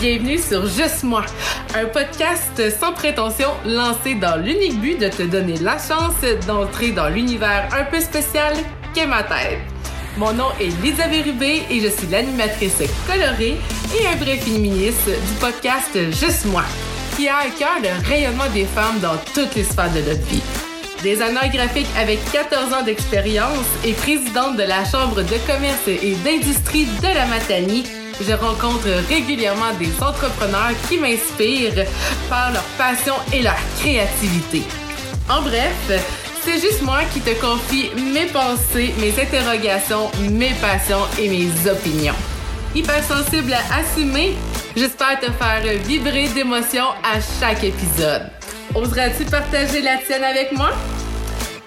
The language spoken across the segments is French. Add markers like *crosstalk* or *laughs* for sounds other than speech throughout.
Bienvenue sur Juste moi, un podcast sans prétention lancé dans l'unique but de te donner la chance d'entrer dans l'univers un peu spécial qu'est ma tête. Mon nom est Lisa Rubé et je suis l'animatrice colorée et un vrai féministe du podcast Juste moi, qui a à cœur le rayonnement des femmes dans toutes les sphères de notre vie. Designer graphique avec 14 ans d'expérience et présidente de la Chambre de commerce et d'industrie de la Matanie, je rencontre régulièrement des entrepreneurs qui m'inspirent par leur passion et leur créativité. En bref, c'est juste moi qui te confie mes pensées, mes interrogations, mes passions et mes opinions. Hyper sensible à assumer, j'espère te faire vibrer d'émotions à chaque épisode. Oseras-tu partager la tienne avec moi?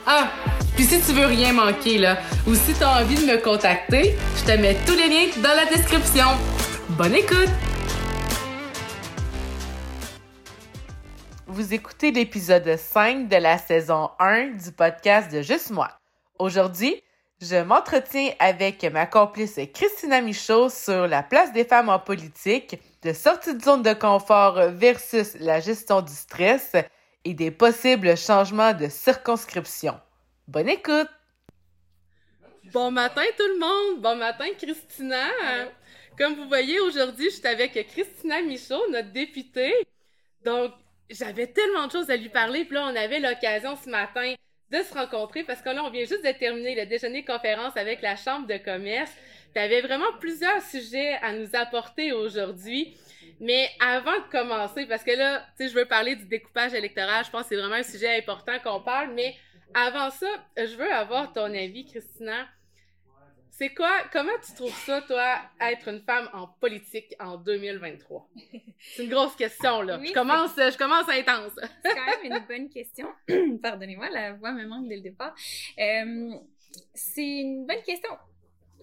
Ah, puis si tu veux rien manquer, là, ou si tu as envie de me contacter, je te mets tous les liens dans la description. Bonne écoute! Vous écoutez l'épisode 5 de la saison 1 du podcast de Juste moi. Aujourd'hui, je m'entretiens avec ma complice Christina Michaud sur la place des femmes en politique, de sortie de zone de confort versus la gestion du stress et des possibles changements de circonscription. Bonne écoute! Bon matin tout le monde! Bon matin Christina! Comme vous voyez, aujourd'hui, je suis avec Christina Michaud, notre députée. Donc, j'avais tellement de choses à lui parler, puis là, on avait l'occasion ce matin de se rencontrer parce que là, on vient juste de terminer le déjeuner conférence avec la Chambre de commerce. Tu avais vraiment plusieurs sujets à nous apporter aujourd'hui. Mais avant de commencer, parce que là, tu sais, je veux parler du découpage électoral, je pense que c'est vraiment un sujet important qu'on parle, mais avant ça, je veux avoir ton avis, Christina. C'est quoi, comment tu trouves ça, toi, être une femme en politique en 2023? C'est une grosse question, là. je, commence, je commence intense. C'est quand même une bonne question. *clears throat* Pardonnez-moi, la voix me manque dès le départ. Euh, c'est une bonne question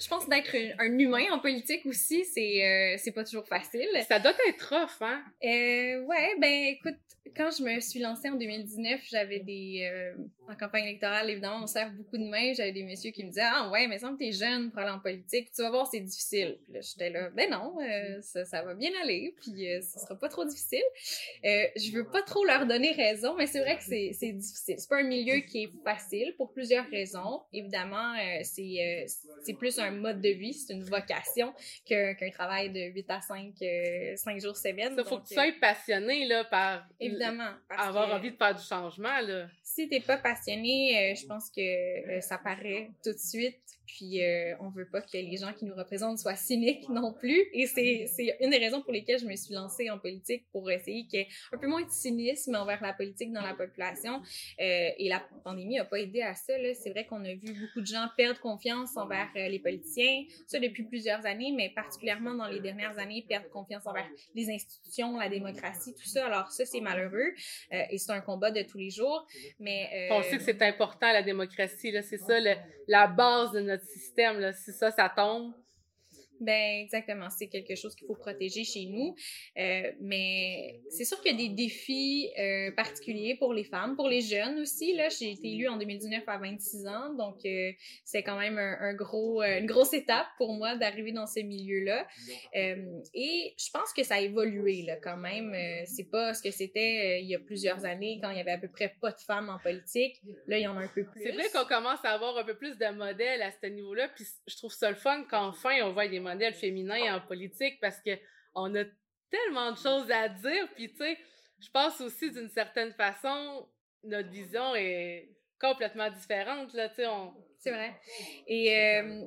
je pense d'être un, humain en politique aussi, c'est euh, pas toujours facile. Ça doit être rough, hein? Euh, ouais, ben écoute, quand je me suis lancée en 2019, j'avais des euh, en campagne électorale, évidemment, on sert beaucoup de mains. J'avais des messieurs qui me disaient Ah ouais, mais semble que t'es jeune pour aller en politique, tu vas voir, c'est difficile. Puis là, j'étais là, ben non, euh, ça, ça, va bien aller, puis euh, ça sera pas trop difficile. Euh, je veux pas trop leur donner raison, mais c'est vrai que c'est difficile. C'est pas un milieu qui est facile pour plusieurs raisons. Évidemment, c'est c'est plus un mode de vie, c'est une vocation qu'un travail de 8 à 5, 5 jours semaine. Il faut que tu sois passionné là, par évidemment, avoir envie de faire du changement. Là. Si t'es pas passionné, euh, je pense que euh, ça paraît tout de suite. Puis euh, on veut pas que les gens qui nous représentent soient cyniques non plus. Et c'est, une des raisons pour lesquelles je me suis lancée en politique pour essayer qu'il y ait un peu moins de cynisme envers la politique dans la population. Euh, et la pandémie a pas aidé à ça. C'est vrai qu'on a vu beaucoup de gens perdre confiance envers euh, les politiciens, ça depuis plusieurs années, mais particulièrement dans les dernières années, perdre confiance envers les institutions, la démocratie, tout ça. Alors ça, c'est malheureux. Euh, et c'est un combat de tous les jours. Mais on sait que c'est important la démocratie. C'est ça la base de notre système. Là. Si ça, ça tombe, ben exactement, c'est quelque chose qu'il faut protéger chez nous. Euh, mais c'est sûr qu'il y a des défis euh, particuliers pour les femmes, pour les jeunes aussi. Là, j'ai été élue en 2019 à 26 ans, donc euh, c'est quand même un, gros, une grosse étape pour moi d'arriver dans ce milieu-là. et je pense que ça a évolué là quand même. c'est pas ce que c'était il y a plusieurs années quand il y avait à peu près pas de femmes en politique. Là, il y en a un peu plus. C'est vrai qu'on commence à avoir un peu plus de modèles à ce niveau-là. Puis je trouve ça le fun qu'enfin on voit des modèles modèle féminin en politique parce que on a tellement de choses à dire. Puis, tu sais, je pense aussi d'une certaine façon, notre vision est complètement différente, là, tu sais. On... C'est vrai. Et, euh,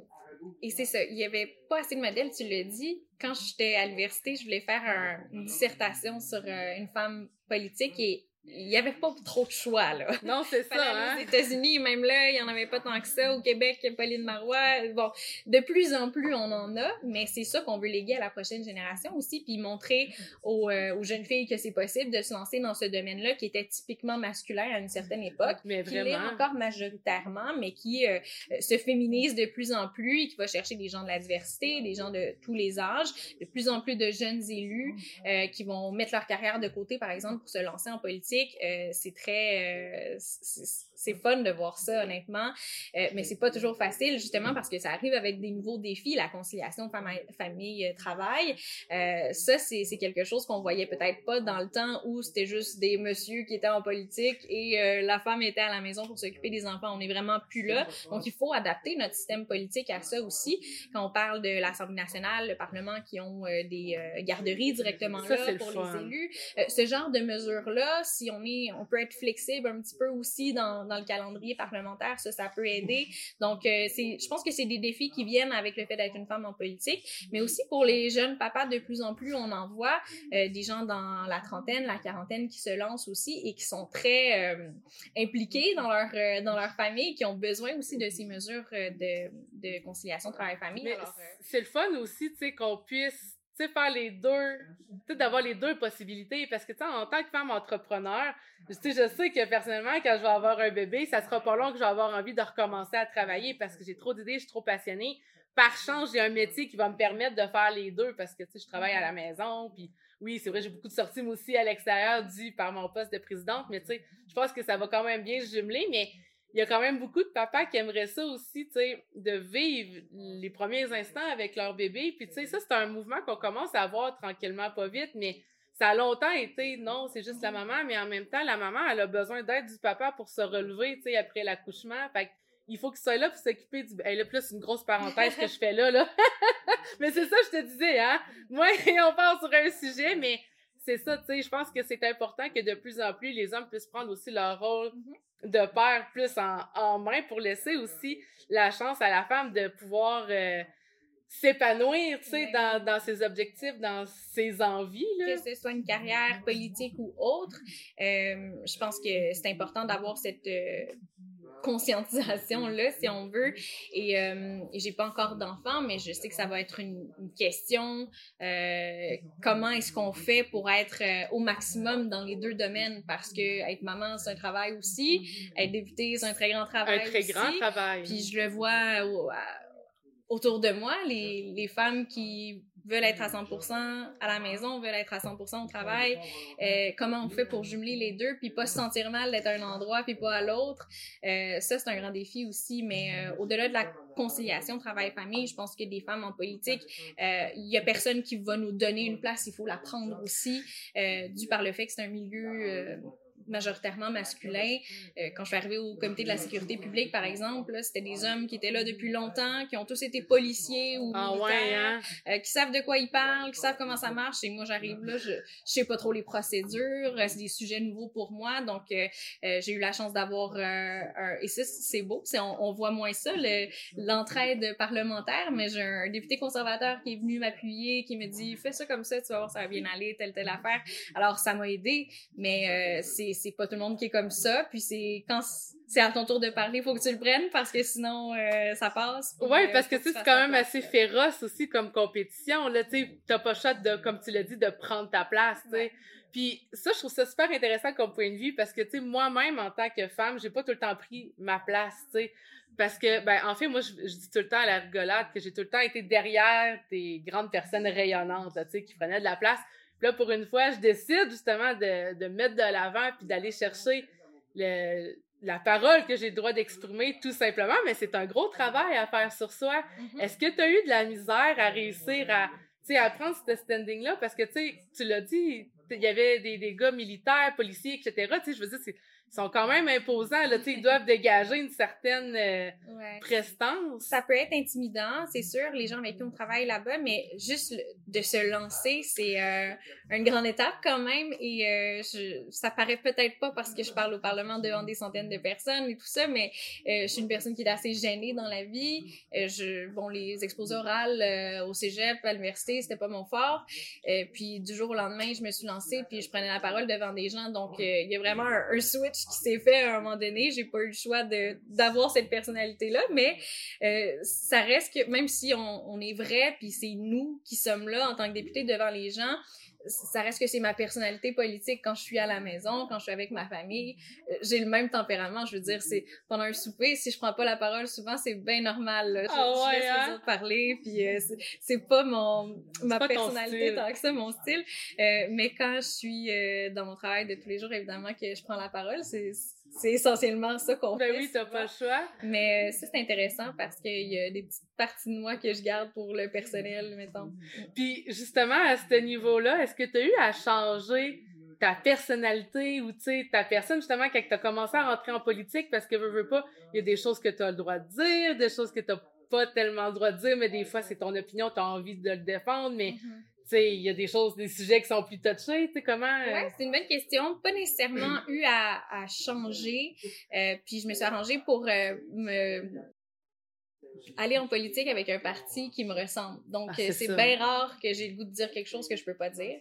et c'est ça, il y avait pas assez de modèles, tu l'as dit. Quand j'étais à l'université, je voulais faire une dissertation sur euh, une femme politique et il n'y avait pas trop de choix, là. *laughs* Non, c'est ça, hein? Aux États-Unis, même là, il n'y en avait pas tant que ça. Au Québec, Pauline Marois. Bon, de plus en plus, on en a, mais c'est ça qu'on veut léguer à la prochaine génération aussi, puis montrer aux, euh, aux jeunes filles que c'est possible de se lancer dans ce domaine-là qui était typiquement masculin à une certaine époque, mais qui l'est encore majoritairement, mais qui euh, se féminise de plus en plus et qui va chercher des gens de la diversité, des gens de tous les âges, de plus en plus de jeunes élus euh, qui vont mettre leur carrière de côté, par exemple, pour se lancer en politique politique. Euh, c'est très... Euh, c'est fun de voir ça, honnêtement. Euh, mais c'est pas toujours facile, justement, parce que ça arrive avec des nouveaux défis, la conciliation famille-travail. Euh, ça, c'est quelque chose qu'on voyait peut-être pas dans le temps où c'était juste des messieurs qui étaient en politique et la femme était à la maison pour s'occuper des enfants. On est vraiment plus là. Donc, il faut adapter notre système politique à ça aussi. Quand on parle de l'Assemblée nationale, le Parlement qui ont des garderies directement là pour les élus, ce genre de mesures-là, si on est, on peut être flexible un petit peu aussi dans, dans le calendrier parlementaire, ça, ça peut aider. Donc, c'est, je pense que c'est des défis qui viennent avec le fait d'être une femme en politique, mais aussi pour les jeunes papas, de plus en plus, on en voit des gens dans la trentaine, la quarantaine qui se lancent aussi et qui sont très impliqués dans leur, dans leur famille, qui ont besoin aussi de ces mesures de, de conciliation travail-famille. c'est le fun aussi, tu sais, qu'on puisse sais, faire les deux, tu d'avoir les deux possibilités. Parce que, tu sais, en tant que femme entrepreneur, tu sais, je sais que personnellement, quand je vais avoir un bébé, ça sera pas long que je vais avoir envie de recommencer à travailler parce que j'ai trop d'idées, je suis trop passionnée. Par chance, j'ai un métier qui va me permettre de faire les deux parce que, tu sais, je travaille à la maison. Puis, oui, c'est vrai, j'ai beaucoup de sorties, aussi, à l'extérieur, dû par mon poste de présidente. Mais, tu sais, je pense que ça va quand même bien jumeler. Mais, il y a quand même beaucoup de papas qui aimeraient ça aussi, tu sais, de vivre les premiers instants avec leur bébé. Puis, tu sais, ça, c'est un mouvement qu'on commence à avoir tranquillement, pas vite, mais ça a longtemps été, non, c'est juste la maman, mais en même temps, la maman, elle a besoin d'aide du papa pour se relever, tu sais, après l'accouchement. Fait il faut qu'il soit là pour s'occuper du... Elle a plus une grosse parenthèse que je fais là, là. *laughs* mais c'est ça, je te disais, hein. Moi, *laughs* on part sur un sujet, mais c'est ça, tu sais, je pense que c'est important que de plus en plus, les hommes puissent prendre aussi leur rôle mm-hmm de père plus en, main pour laisser aussi la chance à la femme de pouvoir euh, s'épanouir, tu sais, dans, dans, ses objectifs, dans ses envies. Là. Que ce soit une carrière politique ou autre, euh, je pense que c'est important d'avoir cette euh, conscientisation-là, si on veut. Et, euh, j'ai pas encore d'enfants, mais je sais que ça va être une, question. Euh, comment est-ce qu'on fait pour être euh, au maximum dans les deux domaines? Parce que être maman, c'est un travail aussi. Être députée, c'est un très grand travail Un très grand travail. Puis je le vois autour de moi, les, les femmes qui veulent être à 100% à la maison, veulent être à 100% au travail. Euh, comment on fait pour jumeler les deux, puis pas se sentir mal d'être à un endroit puis pas à l'autre. Euh, ça, c'est un grand défi aussi. Mais euh, au-delà de la conciliation travail-famille, je pense que des femmes en politique, euh, il y a personne qui va nous donner une place. Il faut la prendre aussi, euh, dû par le fait que c'est un milieu majoritairement masculin. Euh, quand je suis arrivée au comité de la sécurité publique, par exemple, c'était des hommes qui étaient là depuis longtemps, qui ont tous été policiers ou ah hein? euh, qui savent de quoi ils parlent, qui savent comment ça marche. Et moi, j'arrive là, je, je sais pas trop les procédures, c'est des sujets nouveaux pour moi. Donc, euh, j'ai eu la chance d'avoir un... Et ça, c'est beau, on, on, voit moins ça, l'entraide parlementaire, mais j'ai un député conservateur qui est venu m'appuyer, qui me dit « Fais ça comme ça, tu vas voir, ça va bien aller, telle, telle affaire. » Alors, ça m'a aidé, mais c'est c'est pas tout le monde qui est comme ça. Puis c'est quand c'est à ton tour de parler, il faut que tu le prennes parce que sinon euh, ça passe. Ouais, parce que, c'est quand même assez féroce aussi comme compétition. Là, tu t'as pas choix de, comme tu l'as dit, de prendre ta place. tu Puis ça, je trouve ça super intéressant comme point de vue parce que tu sais, moi-même en tant que femme, j'ai pas tout le temps pris ma place. tu sais parce que, ben, en fait, moi, je, dis tout le temps à la rigolade que j'ai tout le temps été derrière des grandes personnes rayonnantes, tu sais, qui prenaient de la place là, pour une fois, je décide justement de, de mettre de l'avant puis d'aller chercher le, la parole que j'ai le droit d'exprimer tout simplement, mais c'est un gros travail à faire sur soi. Mm-hmm. Est-ce que tu as eu de la misère à réussir à, à prendre ce standing-là? Parce que, tu l'as dit, il y avait des, des gars militaires, policiers, etc. Je veux dire, sont quand même imposants. Là, ils *laughs* doivent dégager une certaine euh, prestance. Ça peut être intimidant, c'est sûr, les gens avec qui on travaille là-bas, mais juste de se lancer, c'est euh, une grande étape quand même. Et euh, je, ça paraît peut-être pas parce que je parle au Parlement devant des centaines de personnes et tout ça, mais je suis une personne qui est assez gênée dans la vie. je, bon, les exposés orales au cégep, à l'université, c'était pas mon fort. puis du jour au lendemain, je me suis lancée, puis je prenais la parole devant des gens. Donc, il y a vraiment un switch qui s'est fait à un moment donné. J'ai pas eu le choix d'avoir cette personnalité-là, mais euh, ça reste que même si on, on est vrai, puis c'est nous qui sommes là en tant que députés devant les gens, ça reste que c'est ma personnalité politique quand je suis à la maison, quand je suis avec ma famille. Euh, j'ai le même tempérament. Je veux dire, c'est pendant un souper, si je prends pas la parole, souvent c'est bien normal. Je, oh ouais, laisse hein? les autres parler, puis euh, *laughs* c'est pas mon ma pas personnalité style. tant que ça, mon style. Euh, mais quand je suis euh, dans mon travail de tous les jours, évidemment que je prends la parole, c'est c'est essentiellement ça qu'on Ben fait. oui, t'as pas le choix. Mais euh, ça, c'est intéressant parce qu'il y a des petites parties de moi que je garde pour le personnel, mettons. Puis justement, à ce niveau-là, est-ce que tu as eu à changer ta personnalité ou tu sais ta personne justement quand tu as commencé à rentrer en politique? Parce que veux, veux pas, il y a des choses que tu as le droit de dire, des choses que tu pas tellement le droit de dire, mais des fois c'est ton opinion, tu as envie de le défendre, mais Mhm. sais, il y a des choses, des sujets qui sont plus touchés, tu sais comment euh, Ouais, c'est une bonne question. Pas nécessairement eu à, à changer. Euh, puis je me suis arrangée pour euh, me aller en politique avec un parti qui me ressemble. Donc Ah, c'est bien rare que j'ai le goût de dire quelque chose que je peux pas dire.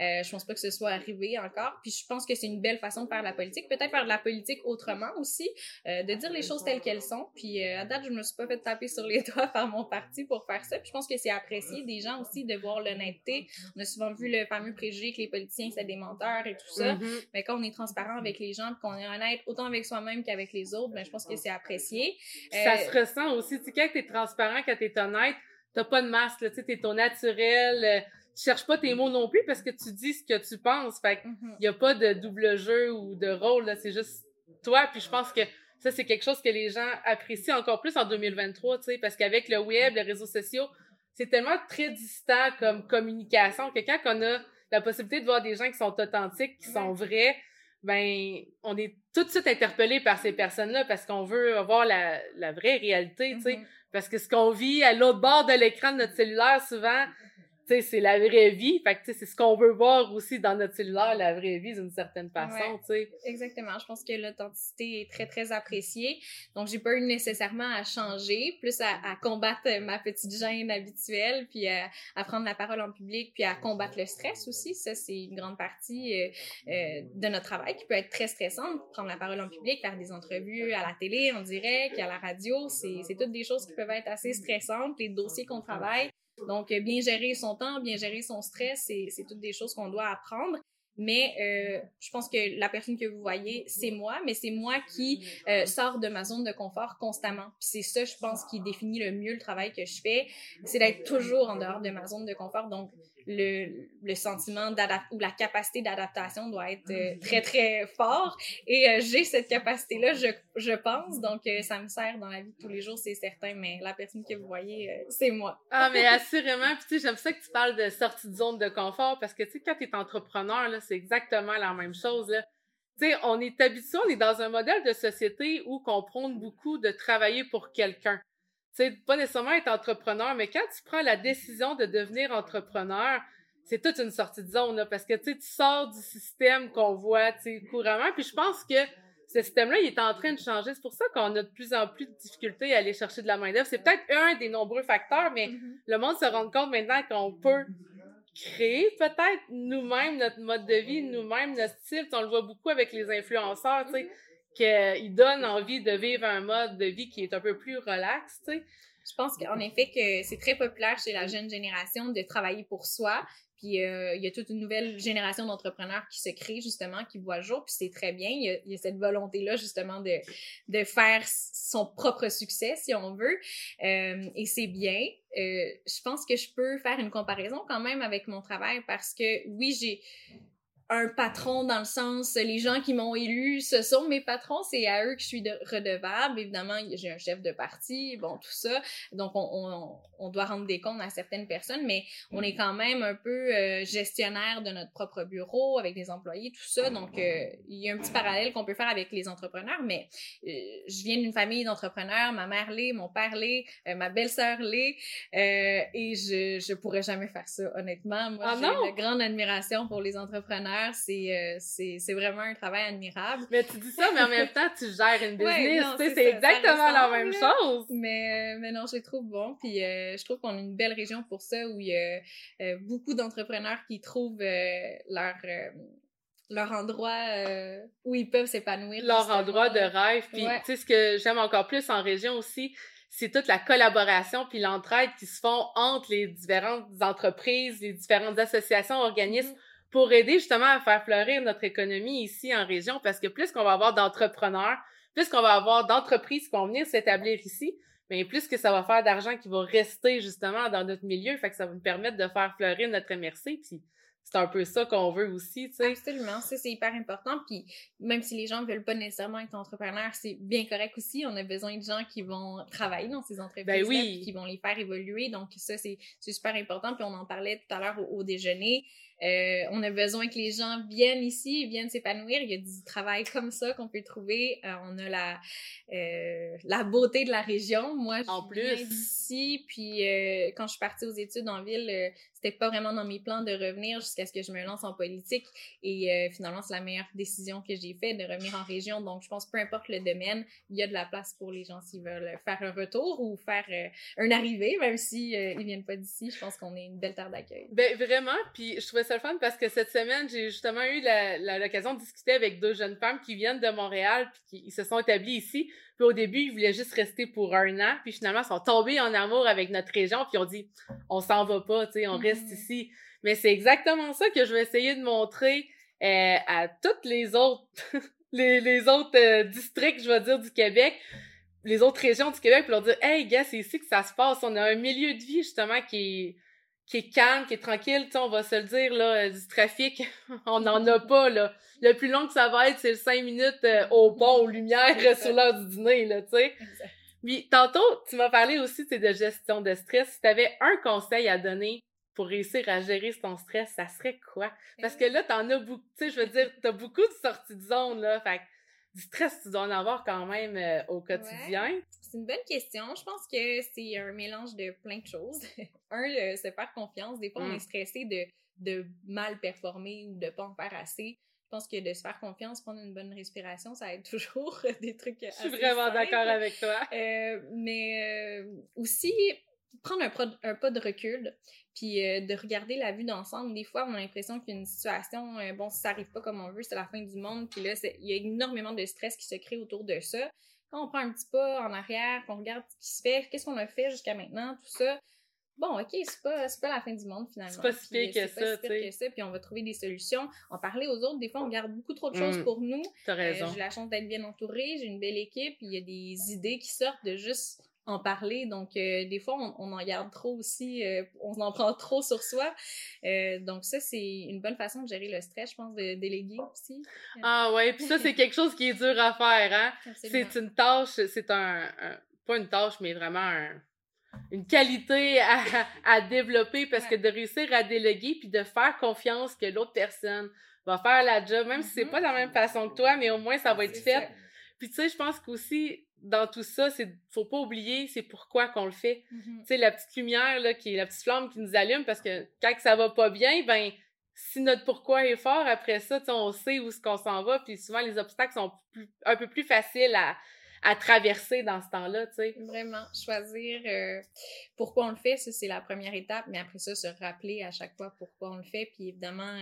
Euh, je pense pas que ce soit arrivé encore. Puis je pense que c'est une belle façon de faire de la politique. Peut-être faire de la politique autrement aussi, euh, de dire les choses telles qu'elles sont. Puis euh, à date, je me suis pas fait taper sur les *laughs* doigts par mon parti pour faire ça. Puis je pense que c'est apprécié des gens aussi de voir l'honnêteté. On a souvent vu le fameux préjugé que les politiciens c'est des menteurs et tout ça. Mhm. Mais quand on est transparent avec les gens, puis qu'on est honnête autant avec soi-même qu'avec les autres, ben je pense que c'est apprécié. Ça Euh, se ressent aussi. Tu sais, quand t'es transparent, quand t'es honnête, t'as pas de masque, tu sais, t'es ton naturel. euh, tu cherches pas tes mots non plus parce que tu dis ce que tu penses. Fait que mhm. y a pas de double jeu ou de rôle, là, c'est juste toi. Puis je pense que ça, c'est quelque chose que les gens apprécient encore plus en 2023, tu sais, parce qu'avec le web, les réseaux sociaux, c'est tellement très distant comme communication que quand on a la possibilité de voir des gens qui sont authentiques, qui sont vrais, ben, on est tout de suite interpellé par ces personnes-là parce qu'on veut avoir la, la vraie réalité, tu sais. Mhm. Parce que ce qu'on vit à l'autre bord de l'écran de notre cellulaire, souvent, sais, c'est la vraie vie. Fait que, tu sais, c'est ce qu'on veut voir aussi dans notre cellulaire, la vraie vie, d'une certaine façon, Ouais. tu sais. Exactement. Je pense que l'authenticité est très, très appréciée. Donc, j'ai pas eu nécessairement à changer, plus à, à combattre ma petite gêne habituelle, puis à, à prendre la parole en public, puis à combattre le stress aussi. Ça, c'est une grande partie euh, euh, de notre travail qui peut être très stressante. Prendre la parole en public, faire des entrevues à la télé, en direct, à la radio, c'est c'est toutes des choses qui peuvent être assez stressantes. Les dossiers qu'on travaille. Donc, euh, bien gérer son temps, bien gérer son stress, c'est toutes des choses qu'on doit apprendre. Mais euh, je pense que la personne que vous voyez, c'est moi, mais c'est moi qui euh, sors de ma zone de confort constamment. C'est ça, je pense, qui définit le mieux le travail que je fais, c'est d'être toujours en dehors de ma zone de confort. Donc, le, le sentiment d'adaptation ou la capacité d'adaptation doit être euh, très, très fort. Et euh, j'ai cette capacité-là, je, je pense. Donc, euh, ça me sert dans la vie de tous les jours, c'est certain. Mais la personne que vous voyez, c'est moi. Ah, mais assurément. Puis, tu sais, j'aime ça que tu parles de sortie de zone de confort parce que, tu sais, quand t'es entrepreneur, là, c'est exactement la même chose, là. Tu sais, on est habitué, on est dans un modèle de société où qu'on prône beaucoup de travailler pour quelqu'un. Tu sais, pas nécessairement être entrepreneur, mais quand tu prends la décision de devenir entrepreneur, c'est toute une sortie de zone, là, parce que, tu sors du système qu'on voit, tu sais, couramment. Puis je pense que ce système-là, il est en train de changer. C'est pour ça qu'on a de plus en plus de difficultés à aller chercher de la main-d'œuvre. C'est peut-être un des nombreux facteurs, mais le monde se rend compte maintenant qu'on peut créer peut-être nous-mêmes notre mode de vie, nous-mêmes notre style. Tu sais, On le voit beaucoup avec les influenceurs, tu sais, qu'ils donnent envie de vivre un mode de vie qui est un peu plus relax, tu sais. Je pense qu'en effet que c'est très populaire chez la jeune génération de travailler pour soi. Puis euh, il y a toute une nouvelle génération d'entrepreneurs qui se crée justement, qui voit jour, puis c'est très bien. Il y a, il y a cette volonté-là justement de, de faire son propre succès, si on veut. Euh, et c'est bien. Euh, je pense que je peux faire une comparaison quand même avec mon travail parce que oui, j'ai un patron dans le sens les gens qui m'ont élu ce sont mes patrons c'est à eux que je suis de, redevable. Évidemment j'ai un chef de parti bon tout ça. Donc on, on, on doit rendre des comptes à certaines personnes mais on est quand même un peu euh, gestionnaire de notre propre bureau avec les employés tout ça. Donc euh, il y a un petit parallèle qu'on peut faire avec les entrepreneurs mais euh, je viens d'une famille d'entrepreneurs. Ma mère l'est mon père l'est euh, ma belle-sœur l'est euh, et je je pourrais jamais faire ça honnêtement. Moi Ah j'ai une grande admiration pour les entrepreneurs c'est euh, c'est c'est vraiment un travail admirable Mais tu dis ça, mais en même temps, tu gères une *laughs* Ouais, business, sais, c'est exactement la même chose. mais euh, mais non je les trouve bons puis euh, je trouve qu'on a une belle région pour ça où il y a euh, beaucoup d'entrepreneurs qui trouvent euh, leur leur endroit euh, où ils peuvent s'épanouir leur justement. endroit de rêve. Puis, Ouais. tu sais, ce que j'aime encore plus en région aussi, c'est toute la collaboration puis l'entraide qui se font entre les différentes entreprises, les différentes associations, organismes mm-hmm. Pour aider justement à faire fleurir notre économie ici en région parce que plus qu'on va avoir d'entrepreneurs, plus qu'on va avoir d'entreprises qui vont venir s'établir ici, mais plus que ça va faire d'argent qui va rester justement dans notre milieu, fait que ça va nous permettre de faire fleurir notre MRC puis c'est un peu ça qu'on veut aussi, tu sais. Absolument, ça c'est hyper important. Puis même si les gens ne veulent pas nécessairement être entrepreneurs, c'est bien correct aussi. On a besoin de gens qui vont travailler dans ces entreprises, ben oui. qui vont les faire évoluer. Donc ça c'est super important. Puis on en parlait tout à l'heure au, déjeuner. Euh, on a besoin que les gens viennent ici, viennent s'épanouir. Il y a du travail comme ça qu'on peut trouver. Euh, on a la euh, la beauté de la région. Moi, je en plus ici, puis quand je suis partie aux études en ville, c'était pas vraiment dans mes plans de revenir jusqu'à ce que je me lance en politique. Et finalement, c'est la meilleure décision que j'ai faite de revenir en région. Donc, je pense peu importe le domaine, il y a de la place pour les gens s'ils veulent faire un retour ou faire un arrivé, même si ils viennent pas d'ici. Je pense qu'on est une belle terre d'accueil. Ben vraiment. Puis je trouvais ça le fun parce que cette semaine, j'ai justement eu l'occasion de discuter avec deux jeunes femmes qui viennent de Montréal puis qui se sont établies ici. Puis au début, ils voulaient juste rester pour un an. Puis finalement, ils sont tombés en amour avec notre région. Puis ils ont dit, on s'en va pas, tu sais, on reste mm-hmm. ici. Mais c'est exactement ça que je vais essayer de montrer euh, à toutes les autres, *laughs* les, les, autres euh, districts, je vais dire, du Québec les autres régions du Québec pour leur dire Hey gars, c'est ici que ça se passe. On a un milieu de vie justement qui est qui est calme, qui est tranquille, on va se le dire, là, euh, du trafic, *laughs* on n'en a pas, là. Le plus long que ça va être, c'est le 5 minutes euh, au pont, aux lumières, sur l'heure du dîner, là, tu sais. Puis, tantôt, tu m'as parlé aussi, de gestion de stress. Si tu avais un conseil à donner pour réussir à gérer ton stress, ça serait quoi? Parce que là, t'en as beaucoup, tu sais, je veux dire, t'as beaucoup de sorties de zone, là, fait du stress, tu dois en avoir quand même euh, au quotidien? C'est une bonne question. Je pense que c'est un mélange de plein de choses. *laughs* un, se faire confiance. Des fois, on est mm. stressé de, de mal performer ou de pas en faire assez. Je pense que de se faire confiance, prendre une bonne respiration, ça aide *laughs* toujours des trucs. Je suis vraiment d'accord avec toi. Euh, mais euh, aussi, prendre un, un, pas de recul, puis euh, de regarder la vue d'ensemble. Des fois, on a l'impression qu'une situation, euh, bon, si ça arrive pas comme on veut, c'est la fin du monde, puis là, il y a énormément de stress qui se crée autour de ça. Quand on prend un petit pas en arrière, qu'on regarde ce qui se fait, qu'est-ce qu'on a fait jusqu'à maintenant, tout ça, bon, ok, c'est pas, pas la fin du monde finalement. C'est pas si pire que, ça, si que ça, puis on va trouver des solutions. En parler aux autres, des fois, on garde beaucoup trop de choses mm. pour nous. T'as raison. Euh, j'ai la chance d'être bien entourée, j'ai une belle équipe, il y a des idées qui sortent de juste en parler. Donc, euh, des fois, on, en garde trop aussi, euh, on en prend trop sur soi. Euh, donc, ça, c'est une bonne façon de gérer le stress, je pense, de déléguer aussi. Ah ouais, puis ça, c'est *laughs* quelque chose qui est dur à faire, hein? C'est une tâche, c'est un, pas une tâche, mais vraiment une qualité à, à développer parce que de réussir à déléguer puis de faire confiance que l'autre personne va faire la job, même si c'est mm-hmm. pas de la même façon que toi, mais au moins ça va être fait. Puis tu sais, je pense qu'aussi, dans tout ça, c'est faut pas oublier c'est pourquoi qu'on le fait. Mm-hmm. Tu sais la petite lumière là qui est la petite flamme qui nous allume parce que quand ça va pas bien, ben si notre pourquoi est fort après ça, on sait où ce qu'on s'en va puis souvent les obstacles sont un peu plus faciles à, à traverser dans ce temps-là, tu sais. Vraiment, choisir euh, pourquoi on le fait, ça c'est la première étape, mais après ça se rappeler à chaque fois pourquoi on le fait puis évidemment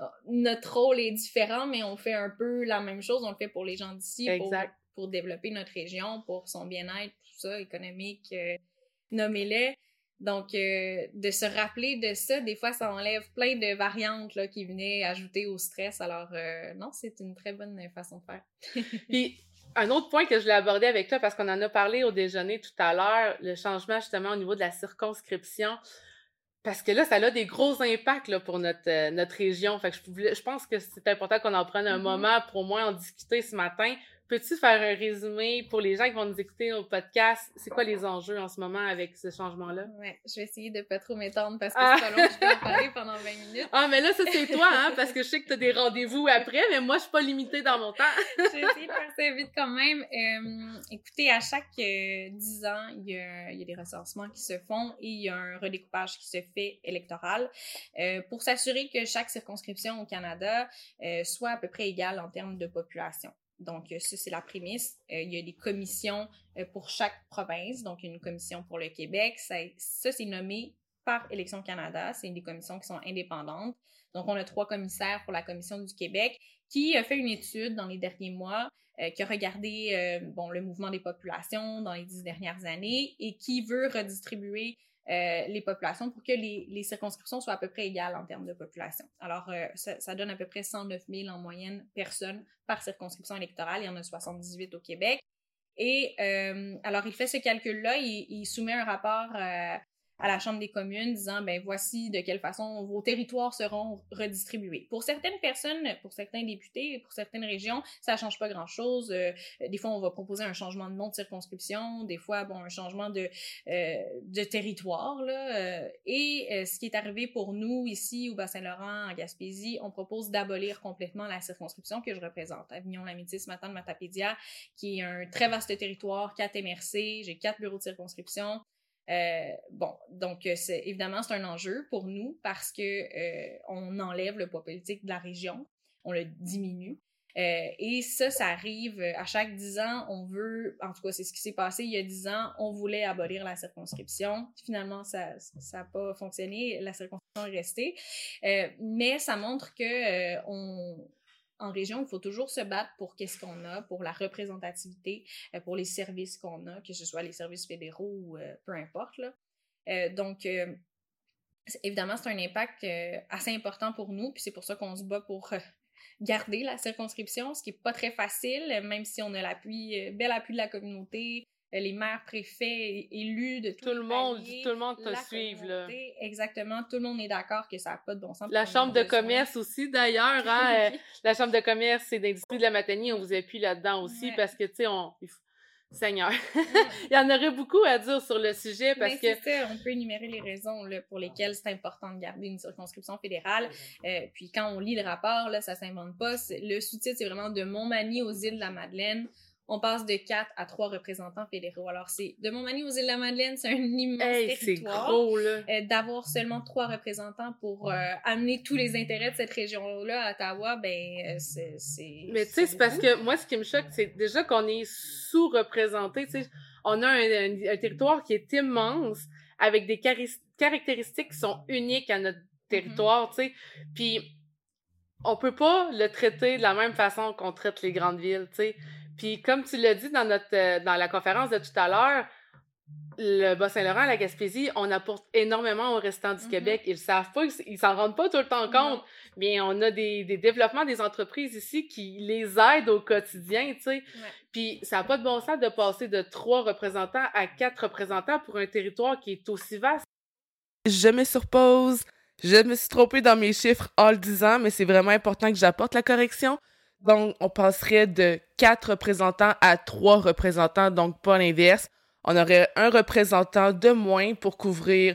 euh, notre rôle est différent, mais on fait un peu la même chose, on le fait pour les gens d'ici, exact pour développer notre région, pour son bien-être, tout ça, économique, euh, nommez-les. Donc, euh, de se rappeler de ça, des fois, ça enlève plein de variantes là, qui venaient ajouter au stress. Alors, euh, non, c'est une très bonne façon de faire. *laughs* *laughs* Puis, un autre point que je voulais aborder avec toi, parce qu'on en a parlé au déjeuner tout à l'heure, le changement justement au niveau de la circonscription. Parce que là, ça a des gros impacts là, pour notre, notre région. Fait que je, je pense que c'est important qu'on en prenne un mm-hmm. moment pour au moins en discuter ce matin. Peux-tu faire un résumé pour les gens qui vont nous écouter au podcast? C'est quoi les enjeux en ce moment avec ce changement-là? Ouais, je vais essayer de pas trop m'étendre parce que ah! c'est pas long, je peux en parler pendant 20 minutes. Ah, mais là, ça, c'est toi, hein, parce que je sais que tu as des rendez-vous après, mais moi, je suis pas limitée dans mon temps. *laughs* je vais essayer de faire ça vite quand même. Euh, écoutez, à chaque euh, 10 ans, il y, a, il y, a, des recensements qui se font et il y a un redécoupage qui se fait électoral euh, pour s'assurer que chaque circonscription au Canada euh, soit à peu près égale en termes de population. Donc, euh, ça, c'est la prémisse. Euh, il y a des commissions euh, pour chaque province. Donc, une commission pour le Québec. Ça, c'est nommé par Élections Canada. C'est des commissions qui sont indépendantes. Donc, on a trois commissaires pour la Commission du Québec qui a fait une étude dans les derniers mois, qui a regardé bon, le mouvement des populations dans les dix dernières années et qui veut redistribuer euh, les populations pour que les, circonscriptions soient à peu près égales en termes de population. Alors, ça, ça, donne à peu près 109 000 en moyenne personnes par circonscription électorale. Il y en a 78 au Québec. Et alors, il fait ce calcul-là, il, il, soumet un rapport à la Chambre des communes disant ben voici de quelle façon vos territoires seront redistribués. Pour certaines personnes, pour certains députés, pour certaines régions, ça change pas grand-chose. Euh, des fois, on va proposer un changement de nom de circonscription, des fois, bon, un changement de, euh, de territoire. Là, euh, et ce qui est arrivé pour nous ici au Bas-Saint-Laurent, en Gaspésie, on propose d'abolir complètement la circonscription que je représente, Avignon-Lamitis, Matane, Matapédia, qui est un très vaste territoire, quatre MRC, j'ai quatre bureaux de circonscription. Euh, bon, donc euh, évidemment c'est un enjeu pour nous parce que euh, on enlève le poids politique de la région, on le diminue. Et ça, ça arrive à chaque dix ans. On veut, en tout cas, c'est ce qui s'est passé il y a dix ans. On voulait abolir la circonscription. Finalement, ça ça n'a pas fonctionné. La circonscription est restée. mais ça montre que on en région, il faut toujours se battre pour qu'est-ce qu'on a, pour la représentativité, euh, pour les services qu'on a, que ce soit les services fédéraux ou euh, peu importe. Euh, donc, évidemment, c'est un impact assez important pour nous, puis c'est pour ça qu'on se bat pour garder la circonscription, ce qui n'est pas très facile, même si on a l'appui, bel appui de la communauté, les maires, préfets élus de tout, le monde, tout le monde te suivre là. Exactement, tout le monde est d'accord que ça n'a pas de bon sens. La chambre de commerce aussi d'ailleurs, *laughs* hein, euh, la chambre de commerce et d'industrie de la Matanie, on vous appuie là-dedans aussi parce que tu sais on Seigneur. *laughs* Il y en aurait beaucoup à dire sur le sujet parce que. Ça, on peut énumérer les raisons là, pour lesquelles c'est important de garder une circonscription fédérale. Euh, puis quand on lit le rapport, là, ça s'invente pas. Le sous-titre, c'est vraiment de Montmagny aux îles de la Madeleine on passe de 4 à 3 représentants fédéraux. Alors, c'est de Montmagny aux îles de la Madeleine, c'est un immense territoire. Euh, d'avoir seulement trois représentants pour euh, amener tous les intérêts de cette région-là à Ottawa, ben, euh, c'est... Mais tu sais, c'est parce que moi, ce qui me choque, c'est déjà qu'on est sous-représenté. Tu sais, on a un, territoire qui est immense, avec des caractéristiques qui sont uniques à notre territoire, tu sais. Puis, on peut pas le traiter de la même façon qu'on traite les grandes villes, tu sais. Puis comme tu l'as dit dans notre euh, dans la conférence de tout à l'heure, le Bas-Saint-Laurent, la Gaspésie, on apporte énormément au restant du mm-hmm. Québec. Ils le savent pas, ils s'en rendent pas tout le temps compte. Mais on a des, des développements des entreprises ici qui les aident au quotidien, tu sais. Puis ça n'a pas de bon sens de passer de trois représentants à quatre représentants pour un territoire qui est aussi vaste. Je me surpose. Je me suis trompée dans mes chiffres en le disant, mais c'est vraiment important que j'apporte la correction. Donc, on passerait de quatre représentants à trois représentants, donc pas l'inverse. On aurait un représentant de moins pour couvrir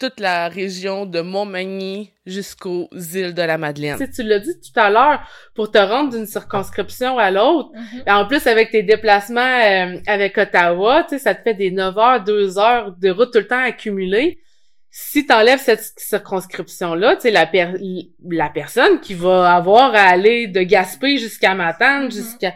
toute la région de Montmagny jusqu'aux îles de la Madeleine. Tu, tu l'as dit tout à l'heure, pour te rendre d'une circonscription à l'autre, mm-hmm. en plus avec tes déplacements euh, avec Ottawa, tu sais, ça te fait des 9 heures, 2 heures de route tout le temps accumulée si tu enlèves cette circonscription-là, tu sais, la, la personne qui va avoir à aller de Gaspé jusqu'à Matane, mm-hmm. jusqu'à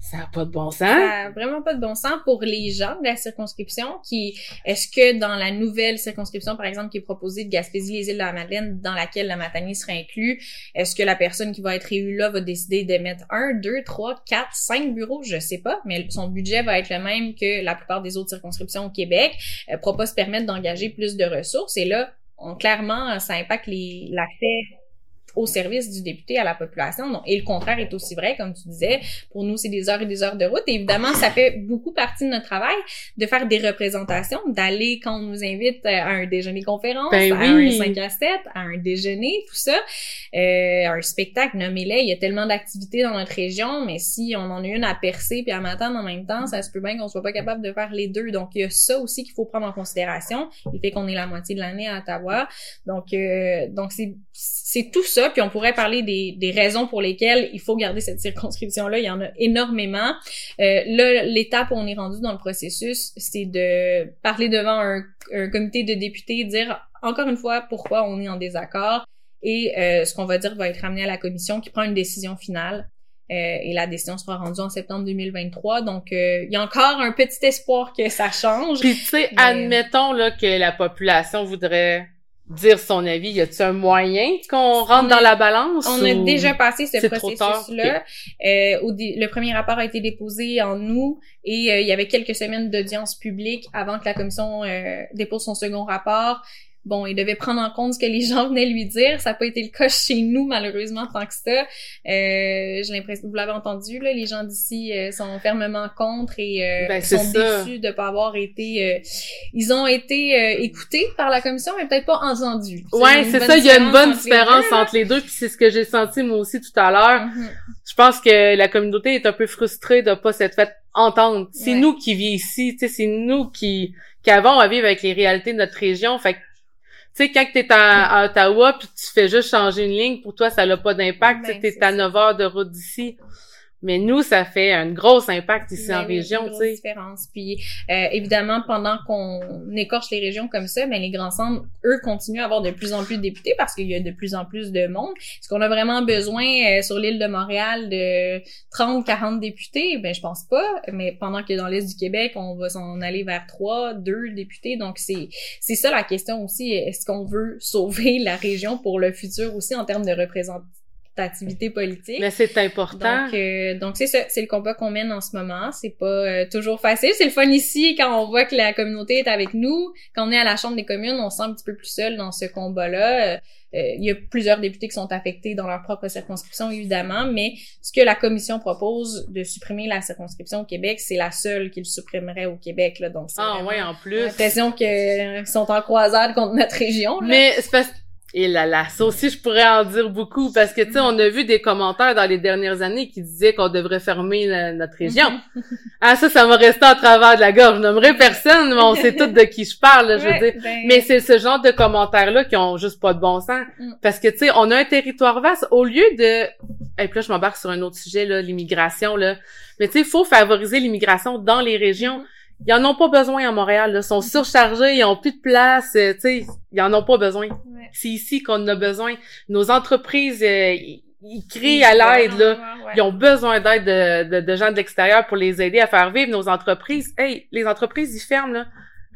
ça n'a pas de bon sens. Ça n'a vraiment pas de bon sens pour les gens de la circonscription qui, est-ce que dans la nouvelle circonscription, par exemple, qui est proposée de Gaspésie, les îles de la Madeleine, dans laquelle la Matanie sera inclus, est-ce que la personne qui va être élue là va décider de mettre un, deux, trois, quatre, cinq bureaux? Je sais pas, mais son budget va être le même que la plupart des autres circonscriptions au Québec. Euh, pourra se permettre d'engager plus de ressources et là, on, clairement, ça impacte l'accès au service du député à la population. Donc, et le contraire est aussi vrai, comme tu disais. Pour nous, c'est des heures et des heures de route. Et évidemment, ça fait beaucoup partie de notre travail de faire des représentations, d'aller quand on nous invite à un déjeuner conférence, ben à un 5 à 7, à un déjeuner, tout ça, euh, un spectacle, nommez-les. Il y a tellement d'activités dans notre région, mais si on en a une à percer puis à m'attendre en même temps, ça se peut bien qu'on soit pas capable de faire les deux. Donc, il y a ça aussi qu'il faut prendre en considération. Il fait qu'on est la moitié de l'année à Ottawa. Donc, euh, donc c'est, c'est tout ça puis on pourrait parler des, des raisons pour lesquelles il faut garder cette circonscription-là. Il y en a énormément. Euh, là, l'étape où on est rendu dans le processus, c'est de parler devant un, un, comité de députés, dire encore une fois pourquoi on est en désaccord, et euh, ce qu'on va dire va être ramené à la commission qui prend une décision finale. Euh, et la décision sera rendue en septembre 2023. Donc, euh, il y a encore un petit espoir que ça change. Puis, tu sais, admettons là, que la population voudrait dire son avis? Y a-t-il un moyen qu'on rentre dans la balance? On a déjà passé ce processus-là. Euh, le premier rapport a été déposé en août et euh, il y avait quelques semaines d'audience publique avant que la commission euh, dépose son second rapport bon, il devait prendre en compte ce que les gens venaient lui dire. Ça n'a pas été le cas chez nous, malheureusement, tant que ça. Euh, J'ai l'impression, vous l'avez entendu, là, les gens d'ici euh, sont fermement contre et euh, ben, sont déçus de pas avoir été... Euh, ils ont été écoutés par la commission, mais peut-être pas entendus. Ouais, c'est ça, il y a une bonne différence entre les deux, puis c'est ce que j'ai senti moi aussi tout à l'heure. Mm-hmm. Je pense que la communauté est un peu frustrée de pas s'être fait entendre. C'est nous qui vivons ici, c'est nous qui qui avons à vivre avec les réalités de notre région. Fait que tu sais, quand t'es à, à, Ottawa puis tu fais juste changer une ligne, pour toi, ça n'a pas d'impact. Tu t'es à 9 heures de route d'ici. Mais nous, ça fait un gros impact ici en ben région, tu sais. différence. Puis euh, évidemment, pendant qu'on écorche les régions comme ça, mais ben, les grands centres, eux, continuent à avoir de plus en plus de députés parce qu'il y a de plus en plus de monde. Est-ce qu'on a vraiment besoin euh, sur l'île de Montréal de 30, 40 députés? Ben je pense pas. Mais pendant que dans l'Est du Québec, on va s'en aller vers 3, 2 députés. Donc c'est c'est ça la question aussi. Est-ce qu'on veut sauver la région pour le futur aussi en termes de représentation? Activité politique. Mais c'est important. Donc, euh, donc c'est ça, c'est le combat qu'on mène en ce moment. C'est pas euh, toujours facile. C'est le fun ici quand on voit que la communauté est avec nous. Quand on est à la Chambre des communes, on se sent un petit peu plus seul dans ce combat-là. Euh, il y a plusieurs députés qui sont affectés dans leur propre circonscription, évidemment, mais ce que la commission propose de supprimer la circonscription au Québec, c'est la seule qu'il supprimerait au Québec. Là, donc, ah ouais, en plus. L'impression qu'ils sont en croisade contre notre région. Là. Mais c'est parce et là là, ça aussi je pourrais en dire beaucoup parce que tu sais on a vu des commentaires dans les dernières années qui disaient qu'on devrait fermer notre région. ah ça ça m'a resté en travers de la gorge. Je nommerai personne, mais on sait tous de qui je parle, je veux dire. Ben mais c'est ce genre de commentaires là qui ont juste pas de bon sens mm. parce que tu sais on a un territoire vaste au lieu de et puis là je m'embarque sur un autre sujet là, l'immigration là. Mais tu sais il faut favoriser l'immigration dans les régions. Ils en ont pas besoin à Montréal. Ils sont surchargés, ils ont plus de place. Euh, tu sais, ils en ont pas besoin. C'est ici qu'on a besoin. Nos entreprises, euh, ils crient à l'aide. là. Ils ont besoin d'aide de, de, gens de l'extérieur pour les aider à faire vivre nos entreprises. Hey, les entreprises, ils ferment là,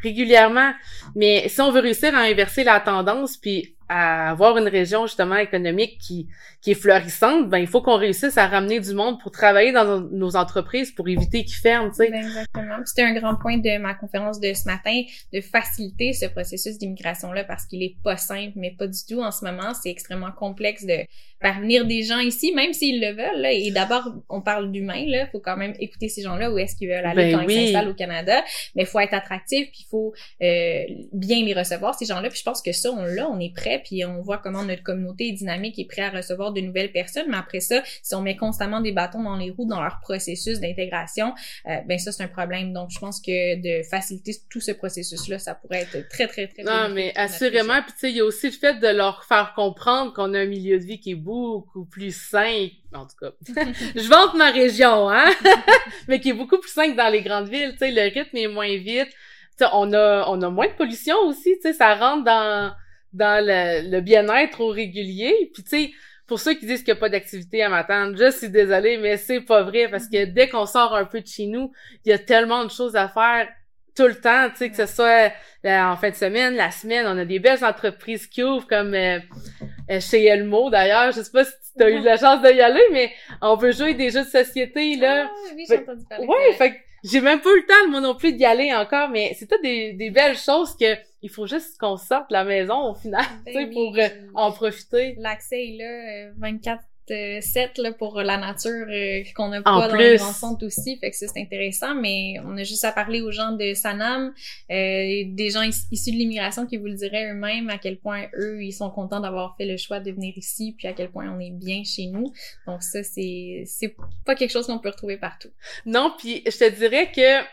régulièrement. Mais si on veut réussir à inverser la tendance, puis à avoir une région justement économique qui, qui est florissante, ben il faut qu'on réussisse à ramener du monde pour travailler dans nos entreprises pour éviter qu'ils ferment, tu sais. Ben, exactement. C'était un grand point de ma conférence de ce matin, de faciliter ce processus d'immigration-là parce qu'il est pas simple, mais pas du tout en ce moment. C'est extrêmement complexe de faire venir des gens ici, même s'ils le veulent. Là. Et d'abord, on parle d'humains, là. Faut quand même écouter ces gens-là où est-ce qu'ils veulent aller ben quand ils s'installent au Canada. Mais il faut être attractif, puis il faut euh, bien les recevoir, ces gens-là. Puis je pense que ça, on l'a, on est prêt puis on voit comment notre communauté est dynamique et prêt à recevoir de nouvelles personnes. Mais après ça, si on met constamment des bâtons dans les roues dans leur processus d'intégration, euh, ben ça c'est un problème. Donc je pense que de faciliter tout ce processus-là, ça pourrait être très très très. Non, mais assurément. Puis tu sais, il y a aussi le fait de leur faire comprendre qu'on a un milieu de vie qui est beaucoup plus sain. En tout cas, *laughs* je vante ma région, hein, *laughs* mais qui est beaucoup plus sain que dans les grandes villes. Tu sais, le rythme est moins vite. sais, on a on a moins de pollution aussi. Tu sais, ça rentre dans dans le, bien-être au régulier. Puis tu sais, pour ceux qui disent qu'il n'y a pas d'activité à m'attendre, je suis désolée, mais c'est pas vrai parce que dès qu'on sort un peu de chez nous, il y a tellement de choses à faire tout le temps, tu sais, que ce soit euh, en fin de semaine, la semaine, on a des belles entreprises qui ouvrent comme euh, euh, chez Elmo d'ailleurs. Je sais pas si tu as eu la chance d'y aller, mais on peut jouer des jeux de société là. Ah, oui, j'ai entendu parler. Ouais, fait j'ai même pas eu le temps moi non plus d'y aller encore, mais c'est tout des, des belles choses que il faut juste qu'on sorte de la maison au final, ben tu sais, pour euh, en profiter. L'accès est là, 24 euh, 7 là, pour la nature euh, qu'on n'a pas dans les grands centres aussi. Fait que ça, c'est intéressant, mais on a juste à parler aux gens de Sanam, euh, des gens issus de l'immigration qui vous le diraient eux-mêmes à quel point eux, ils sont contents d'avoir fait le choix de venir ici, puis à quel point on est bien chez nous. Donc ça, c'est c'est pas quelque chose qu'on peut retrouver partout. Non, puis je te dirais que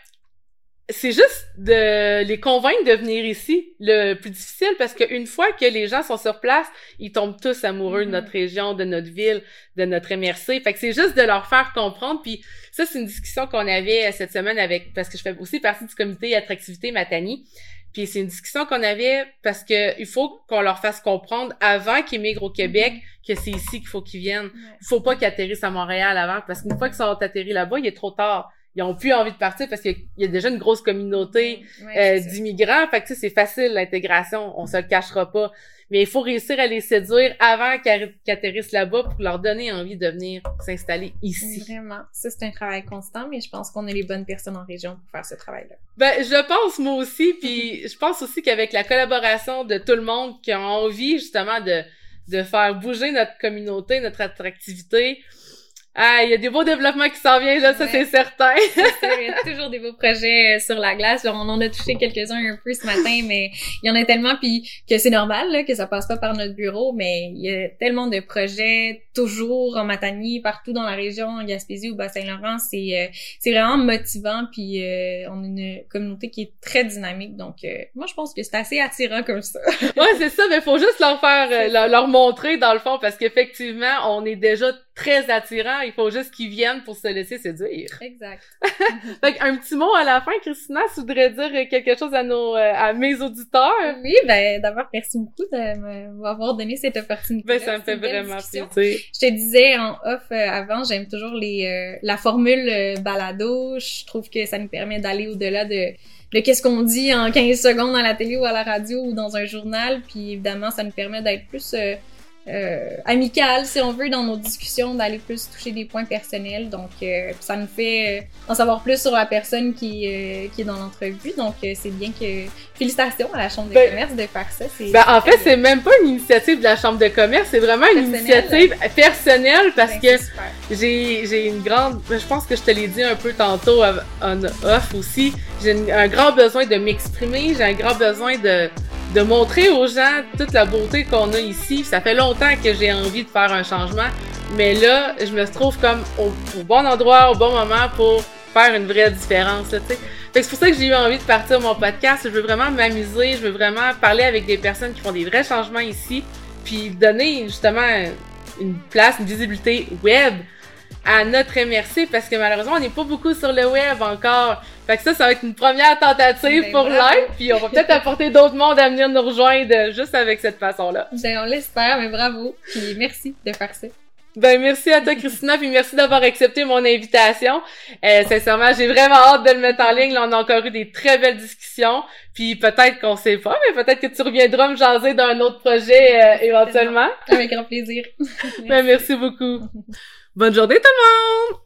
c'est juste de les convaincre de venir ici le plus difficile parce qu'une fois que les gens sont sur place, ils tombent tous amoureux de notre mm-hmm. région, de notre ville, de notre MRC. Fait que c'est juste de leur faire comprendre. Puis ça, c'est une discussion qu'on avait cette semaine avec parce que je fais aussi partie du comité attractivité Matani. Puis c'est une discussion qu'on avait parce que il faut qu'on leur fasse comprendre avant qu'ils migrent au Québec mm-hmm. que c'est ici qu'il faut qu'ils viennent. Il faut pas qu'ils atterrissent à Montréal avant parce qu'une fois qu'ils sont atterris là-bas, il est trop tard ils ont plus envie de partir parce qu'il y a déjà une grosse communauté euh, d'immigrants. Fait que tu sais, c'est facile l'intégration, on se le cachera pas. Mais il faut réussir à les séduire avant qu'ils atterrissent là-bas pour leur donner envie de venir s'installer ici. Vraiment. Ça, c'est un travail constant, mais je pense qu'on est les bonnes personnes en région pour faire ce travail-là. Ben, je pense moi aussi, puis *laughs* je pense aussi qu'avec la collaboration de tout le monde qui a envie justement de, de faire bouger notre communauté, notre attractivité, ah, il y a des beaux développements qui s'en viennent, là, ça c'est certain. il y a toujours des beaux projets euh, sur la glace. on en a touché quelques-uns un peu ce matin, mais il y en a tellement, puis que c'est normal là, que ça passe pas par notre bureau, mais il y a tellement de projets toujours en Matanie, partout dans la région, en Gaspésie ou Bas-Saint-Laurent. C'est euh, c'est vraiment motivant, puis euh, on a une communauté qui est très dynamique. Donc, moi, je pense que c'est assez attirant comme ça. ouais, c'est ça, mais faut juste leur faire, leur, leur montrer dans le fond, parce qu'effectivement, on est déjà très attirant. Il faut juste qu'ils viennent pour se laisser séduire. Exact. *laughs* fait un petit mot à la fin, Christina, tu voudrais dire quelque chose à nos, euh, à mes auditeurs? Oui, ben, d'abord, merci beaucoup de m'avoir donné cette opportunité. Ben, ça me fait vraiment plaisir. Je te disais en off euh, avant, j'aime toujours les, euh, la formule balado. Je trouve que ça nous permet d'aller au-delà de, de qu'est-ce qu'on dit en 15 secondes à la télé ou à la radio ou dans un journal. Puis évidemment, ça nous permet d'être plus euh, amical, si on veut, dans nos discussions, d'aller plus toucher des points personnels. Donc, euh, ça nous fait euh, en savoir plus sur la personne qui, euh, qui est dans l'entrevue. Donc, c'est bien que... Félicitations à la Chambre de ben, commerce de faire ça. Ben, en fait, c'est même pas une initiative de la Chambre de commerce, c'est vraiment une initiative personnelle parce ben, que j'ai j'ai une grande... Je pense que je te l'ai dit un peu tantôt en off aussi. J'ai un grand besoin de m'exprimer, j'ai un grand besoin de de montrer aux gens toute la beauté qu'on a ici. Ça fait longtemps que j'ai envie de faire un changement, mais là, je me trouve comme au, bon endroit, au bon moment pour faire une vraie différence. C'est pour ça que j'ai eu envie de partir mon podcast. Je veux vraiment m'amuser, je veux vraiment parler avec des personnes qui font des vrais changements ici, puis donner justement une place, une visibilité web à notre MRC parce que malheureusement, on n'est pas beaucoup sur le web encore. Fait que ça, ça va être une première tentative ben, pour live, puis on va peut-être apporter d'autres mondes à venir nous rejoindre juste avec cette façon-là. Ben, on l'espère, mais bravo, puis merci de faire ça. Ben merci à toi Christina puis merci d'avoir accepté mon invitation. Euh, sincèrement, j'ai vraiment hâte de le mettre en ligne. Là, on a encore eu des très belles discussions. Puis peut-être qu'on sait pas, mais peut-être que tu reviendras me jaser d'un autre projet euh, éventuellement. Avec grand plaisir. Ben merci beaucoup. *laughs* Bonne journée tout le monde!